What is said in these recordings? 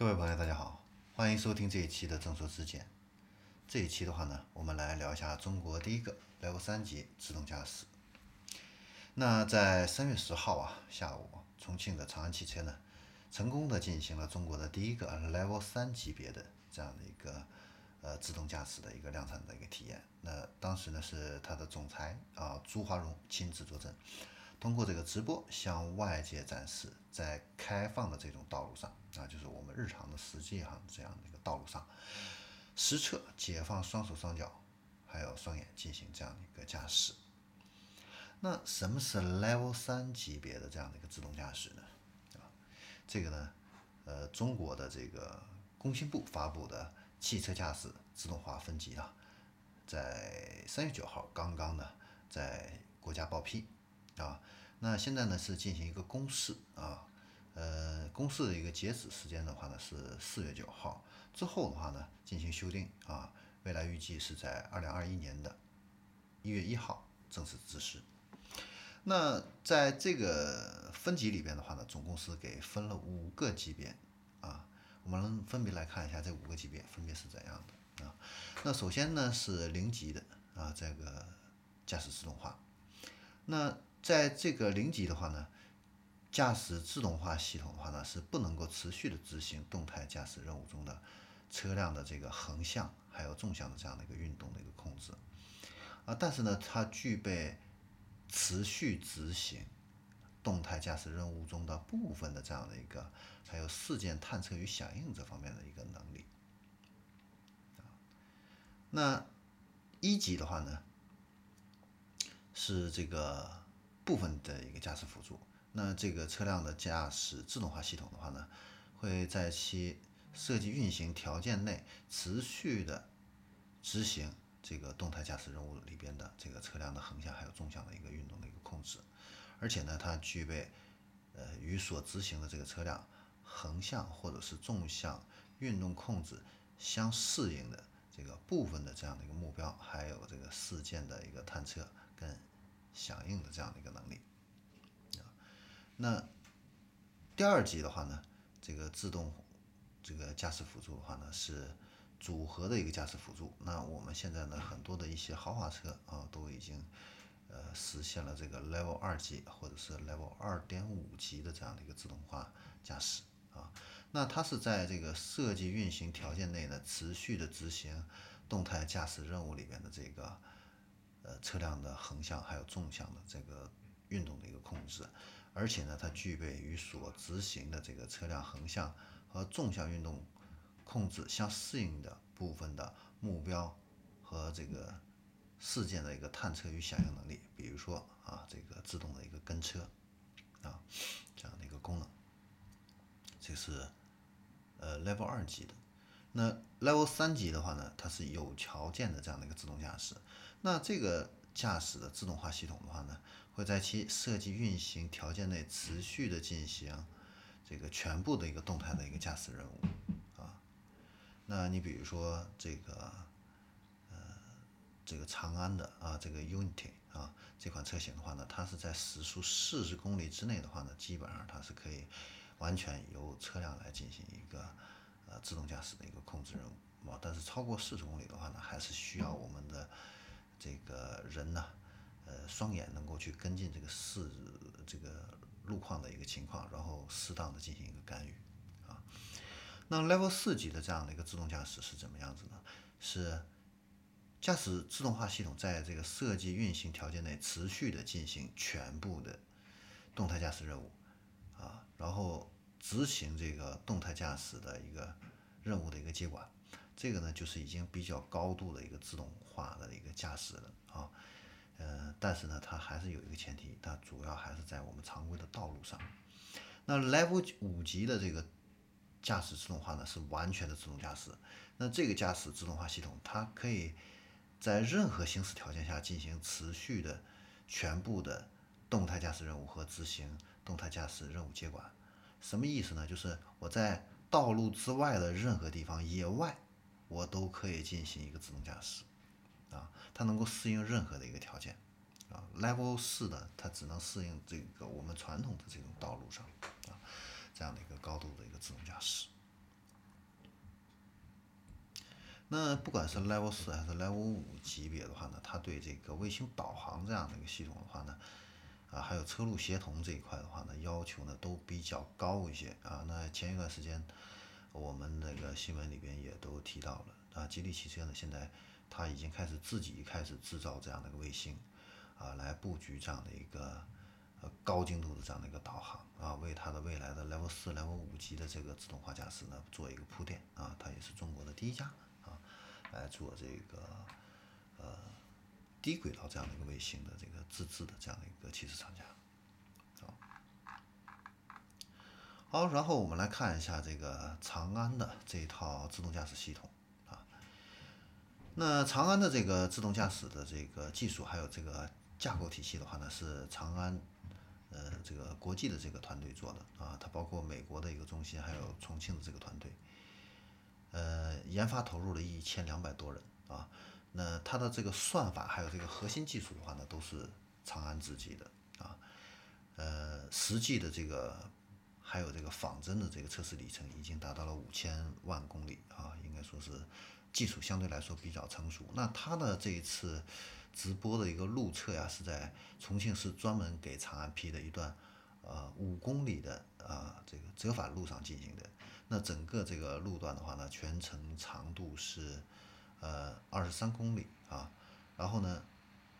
各位朋友，大家好，欢迎收听这一期的正说之见。这一期的话呢，我们来聊一下中国第一个 Level 三级自动驾驶。那在三月十号啊下午，重庆的长安汽车呢，成功的进行了中国的第一个 Level 三级别的这样的一个呃自动驾驶的一个量产的一个体验。那当时呢是它的总裁啊朱华荣亲自坐镇。通过这个直播向外界展示，在开放的这种道路上啊，就是我们日常的实际上这样的一个道路上，实测解放双手双脚，还有双眼进行这样的一个驾驶。那什么是 Level 三级别的这样的一个自动驾驶呢？啊，这个呢，呃，中国的这个工信部发布的汽车驾驶自动化分级啊，在三月九号刚刚呢在国家报批。啊，那现在呢是进行一个公示啊，呃，公示的一个截止时间的话呢是四月九号，之后的话呢进行修订啊，未来预计是在二零二一年的一月一号正式实施。那在这个分级里边的话呢，总共是给分了五个级别啊，我们分别来看一下这五个级别分别是怎样的啊。那首先呢是零级的啊，这个驾驶自动化，那。在这个零级的话呢，驾驶自动化系统的话呢是不能够持续的执行动态驾驶任务中的车辆的这个横向还有纵向的这样的一个运动的一个控制，啊，但是呢它具备持续执行动态驾驶任务中的部分的这样的一个还有事件探测与响应这方面的一个能力，那一级的话呢是这个。部分的一个驾驶辅助，那这个车辆的驾驶自动化系统的话呢，会在其设计运行条件内持续的执行这个动态驾驶任务里边的这个车辆的横向还有纵向的一个运动的一个控制，而且呢，它具备呃与所执行的这个车辆横向或者是纵向运动控制相适应的这个部分的这样的一个目标，还有这个事件的一个探测跟。响应的这样的一个能力，啊，那第二级的话呢，这个自动这个驾驶辅助的话呢是组合的一个驾驶辅助。那我们现在呢很多的一些豪华车啊都已经呃实现了这个 Level 二级或者是 Level 二点五级的这样的一个自动化驾驶啊。那它是在这个设计运行条件内呢持续的执行动态驾驶任务里面的这个。呃，车辆的横向还有纵向的这个运动的一个控制，而且呢，它具备与所执行的这个车辆横向和纵向运动控制相适应的部分的目标和这个事件的一个探测与响应能力。比如说啊，这个自动的一个跟车啊这样的一个功能，这是呃 Level 二级的。那 Level 三级的话呢，它是有条件的这样的一个自动驾驶。那这个驾驶的自动化系统的话呢，会在其设计运行条件内持续的进行这个全部的一个动态的一个驾驶任务啊。那你比如说这个呃这个长安的啊这个 Unity 啊这款车型的话呢，它是在时速四十公里之内的话呢，基本上它是可以完全由车辆来进行一个呃自动驾驶的一个控制任务啊。但是超过四十公里的话呢，还是需要我们的。这个人呢，呃，双眼能够去跟进这个视这个路况的一个情况，然后适当的进行一个干预，啊，那 Level 四级的这样的一个自动驾驶是怎么样子呢？是驾驶自动化系统在这个设计运行条件内持续的进行全部的动态驾驶任务，啊，然后执行这个动态驾驶的一个任务的一个接管。这个呢，就是已经比较高度的一个自动化的一个驾驶了啊，呃，但是呢，它还是有一个前提，它主要还是在我们常规的道路上。那 Level 五级的这个驾驶自动化呢，是完全的自动驾驶。那这个驾驶自动化系统，它可以在任何行驶条件下进行持续的全部的动态驾驶任务和执行动态驾驶任务接管。什么意思呢？就是我在道路之外的任何地方，野外。我都可以进行一个自动驾驶，啊，它能够适应任何的一个条件，啊，Level 四的它只能适应这个我们传统的这种道路上，啊，这样的一个高度的一个自动驾驶。那不管是 Level 四还是 Level 五级别的话呢，它对这个卫星导航这样的一个系统的话呢，啊，还有车路协同这一块的话呢，要求呢都比较高一些啊。那前一段时间我们那个新闻里边也都提到了啊，吉利汽车呢现在它已经开始自己开始制造这样的一个卫星啊，来布局这样的一个呃高精度的这样的一个导航啊，为它的未来的 Level 四、Level 五级的这个自动化驾驶呢做一个铺垫啊。它也是中国的第一家啊。来做这个呃低轨道这样的一个卫星的这个自制的这样的一个汽车厂家，好，好，然后我们来看一下这个长安的这一套自动驾驶系统啊。那长安的这个自动驾驶的这个技术还有这个架构体系的话呢，是长安呃这个国际的这个团队做的啊，它包括美国的一个中心，还有重庆的这个团队。呃，研发投入了一千两百多人啊，那它的这个算法还有这个核心技术的话呢，都是长安自己的啊，呃，实际的这个还有这个仿真的这个测试里程已经达到了五千万公里啊，应该说是技术相对来说比较成熟。那它的这一次直播的一个路测呀，是在重庆市专门给长安批的一段呃五公里的啊这个折返路上进行的。那整个这个路段的话呢，全程长度是，呃，二十三公里啊。然后呢，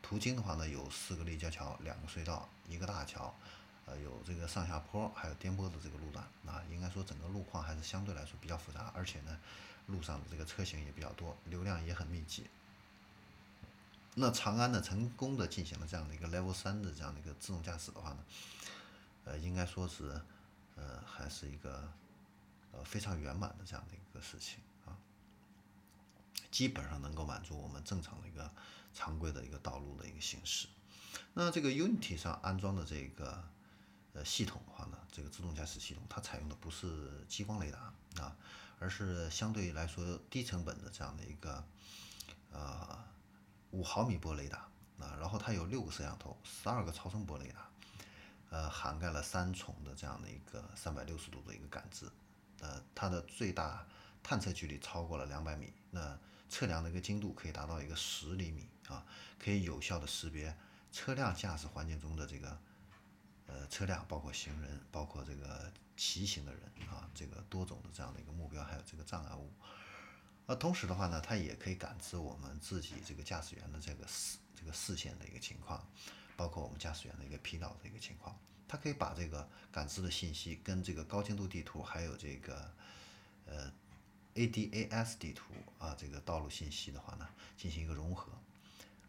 途经的话呢，有四个立交桥、两个隧道、一个大桥，呃，有这个上下坡，还有颠簸的这个路段啊。应该说整个路况还是相对来说比较复杂，而且呢，路上的这个车型也比较多，流量也很密集。那长安呢，成功的进行了这样的一个 Level 三的这样的一个自动驾驶的话呢，呃，应该说是，呃，还是一个。呃，非常圆满的这样的一个事情啊，基本上能够满足我们正常的一个常规的一个道路的一个行驶。那这个 Unity 上安装的这个呃系统的话呢，这个自动驾驶系统它采用的不是激光雷达啊，而是相对来说低成本的这样的一个呃五毫米波雷达啊，然后它有六个摄像头，十二个超声波雷达，呃，涵盖了三重的这样的一个三百六十度的一个感知。呃，它的最大探测距离超过了两百米，那测量的一个精度可以达到一个十厘米啊，可以有效的识别车辆驾驶环境中的这个呃车辆，包括行人，包括这个骑行的人啊，这个多种的这样的一个目标，还有这个障碍物。那同时的话呢，它也可以感知我们自己这个驾驶员的这个视这个视线的一个情况，包括我们驾驶员的一个疲劳的一个情况。它可以把这个感知的信息跟这个高精度地图，还有这个呃 ADAS 地图啊，这个道路信息的话呢，进行一个融合。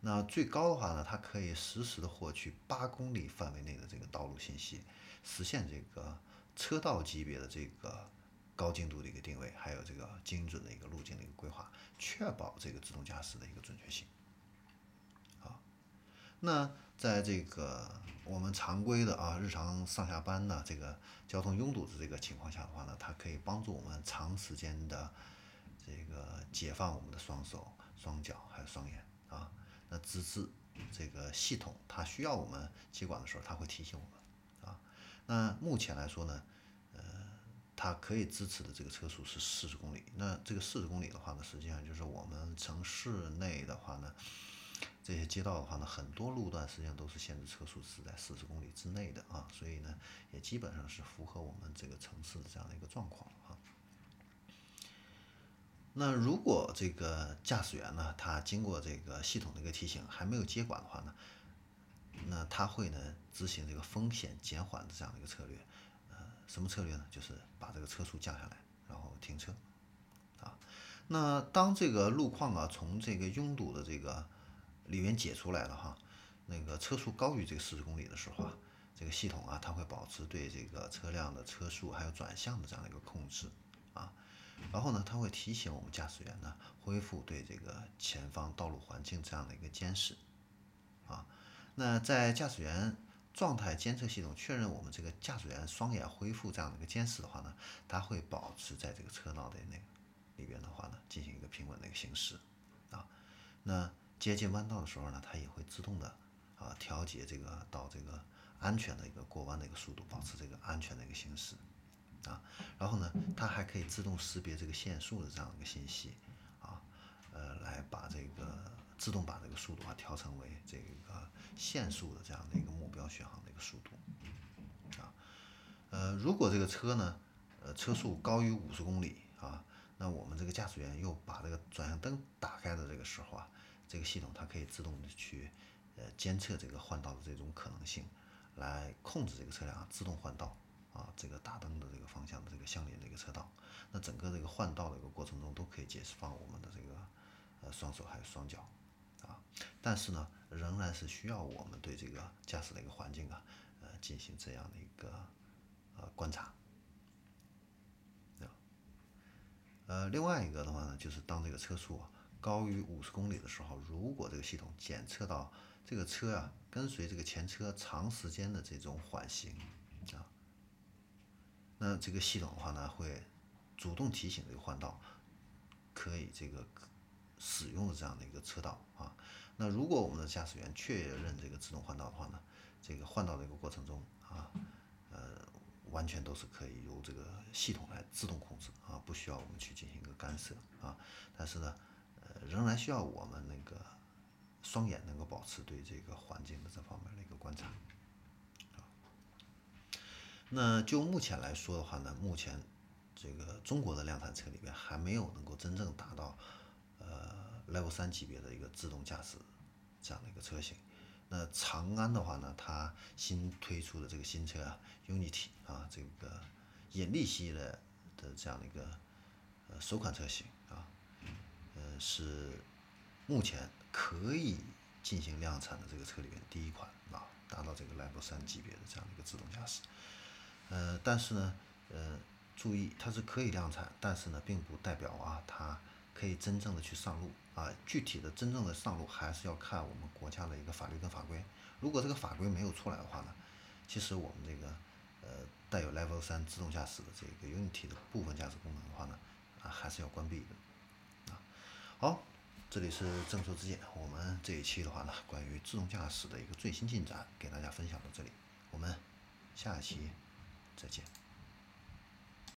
那最高的话呢，它可以实时的获取八公里范围内的这个道路信息，实现这个车道级别的这个高精度的一个定位，还有这个精准的一个路径的一个规划，确保这个自动驾驶的一个准确性。好，那在这个。我们常规的啊，日常上下班呢，这个交通拥堵的这个情况下的话呢，它可以帮助我们长时间的这个解放我们的双手、双脚还有双眼。那直至这个系统它需要我们接管的时候，它会提醒我们啊。那目前来说呢，呃，它可以支持的这个车速是四十公里。那这个四十公里的话呢，实际上就是我们城市内的话呢。这些街道的话呢，很多路段实际上都是限制车速是在四十公里之内的啊，所以呢，也基本上是符合我们这个城市的这样的一个状况啊。那如果这个驾驶员呢，他经过这个系统的一个提醒还没有接管的话呢，那他会呢执行这个风险减缓的这样的一个策略，呃，什么策略呢？就是把这个车速降下来，然后停车啊。那当这个路况啊从这个拥堵的这个里面解出来了哈，那个车速高于这个四十公里的时候啊，这个系统啊，它会保持对这个车辆的车速还有转向的这样的一个控制，然后呢，它会提醒我们驾驶员呢恢复对这个前方道路环境这样的一个监视啊。那在驾驶员状态监测系统确认我们这个驾驶员双眼恢复这样的一个监视的话呢，它会保持在这个车道的那里边的话呢，进行一个平稳的一个行驶啊，那。接近弯道的时候呢，它也会自动的啊调节这个到这个安全的一个过弯的一个速度，保持这个安全的一个行驶啊。然后呢，它还可以自动识别这个限速的这样一个信息啊，呃来把这个自动把这个速度啊调成为这个限速的这样的一个目标巡航的一个速度啊。呃，如果这个车呢，呃，车速高于五十公里啊，那我们这个驾驶员又把这个转向灯打开的这个时候啊，这个系统它可以自动的去呃监测这个换道的这种可能性，来控制这个车辆自动换道啊，这个打灯的这个方向的这个相邻的一个车道。那整个这个换道的一个过程中，都可以解放我们的这个呃双手还有双脚啊，但是呢，仍然是需要我们对这个驾驶的一个环境啊，呃，进行这样的一个呃观察。呃，另外一个的话呢，就是当这个车速高于五十公里的时候，如果这个系统检测到这个车啊跟随这个前车长时间的这种缓行啊，那这个系统的话呢会。主动提醒这个换道可以这个使用的这样的一个车道啊，那如果我们的驾驶员确认这个自动换道的话呢，这个换道的一个过程中啊，呃，完全都是可以由这个系统来自动控制啊，不需要我们去进行一个干涉啊，但是呢，呃，仍然需要我们那个双眼能够保持对这个环境的这方面的一个观察。那就目前来说的话呢，目前。这个中国的量产车里边还没有能够真正达到呃 Level 三级别的一个自动驾驶这样的一个车型。那长安的话呢，它新推出的这个新车啊，Unity 啊，这个引力系列的这样的一个呃首款车型啊，呃是目前可以进行量产的这个车里面第一款啊，达到这个 Level 三级别的这样的一个自动驾驶。呃，但是呢，呃。注意，它是可以量产，但是呢，并不代表啊，它可以真正的去上路啊。具体的真正的上路，还是要看我们国家的一个法律跟法规。如果这个法规没有出来的话呢，其实我们这个呃带有 Level 三自动驾驶的这个 Unity 的部分驾驶功能的话呢，啊还是要关闭的啊。好，这里是正说之见，我们这一期的话呢，关于自动驾驶的一个最新进展，给大家分享到这里，我们下一期再见。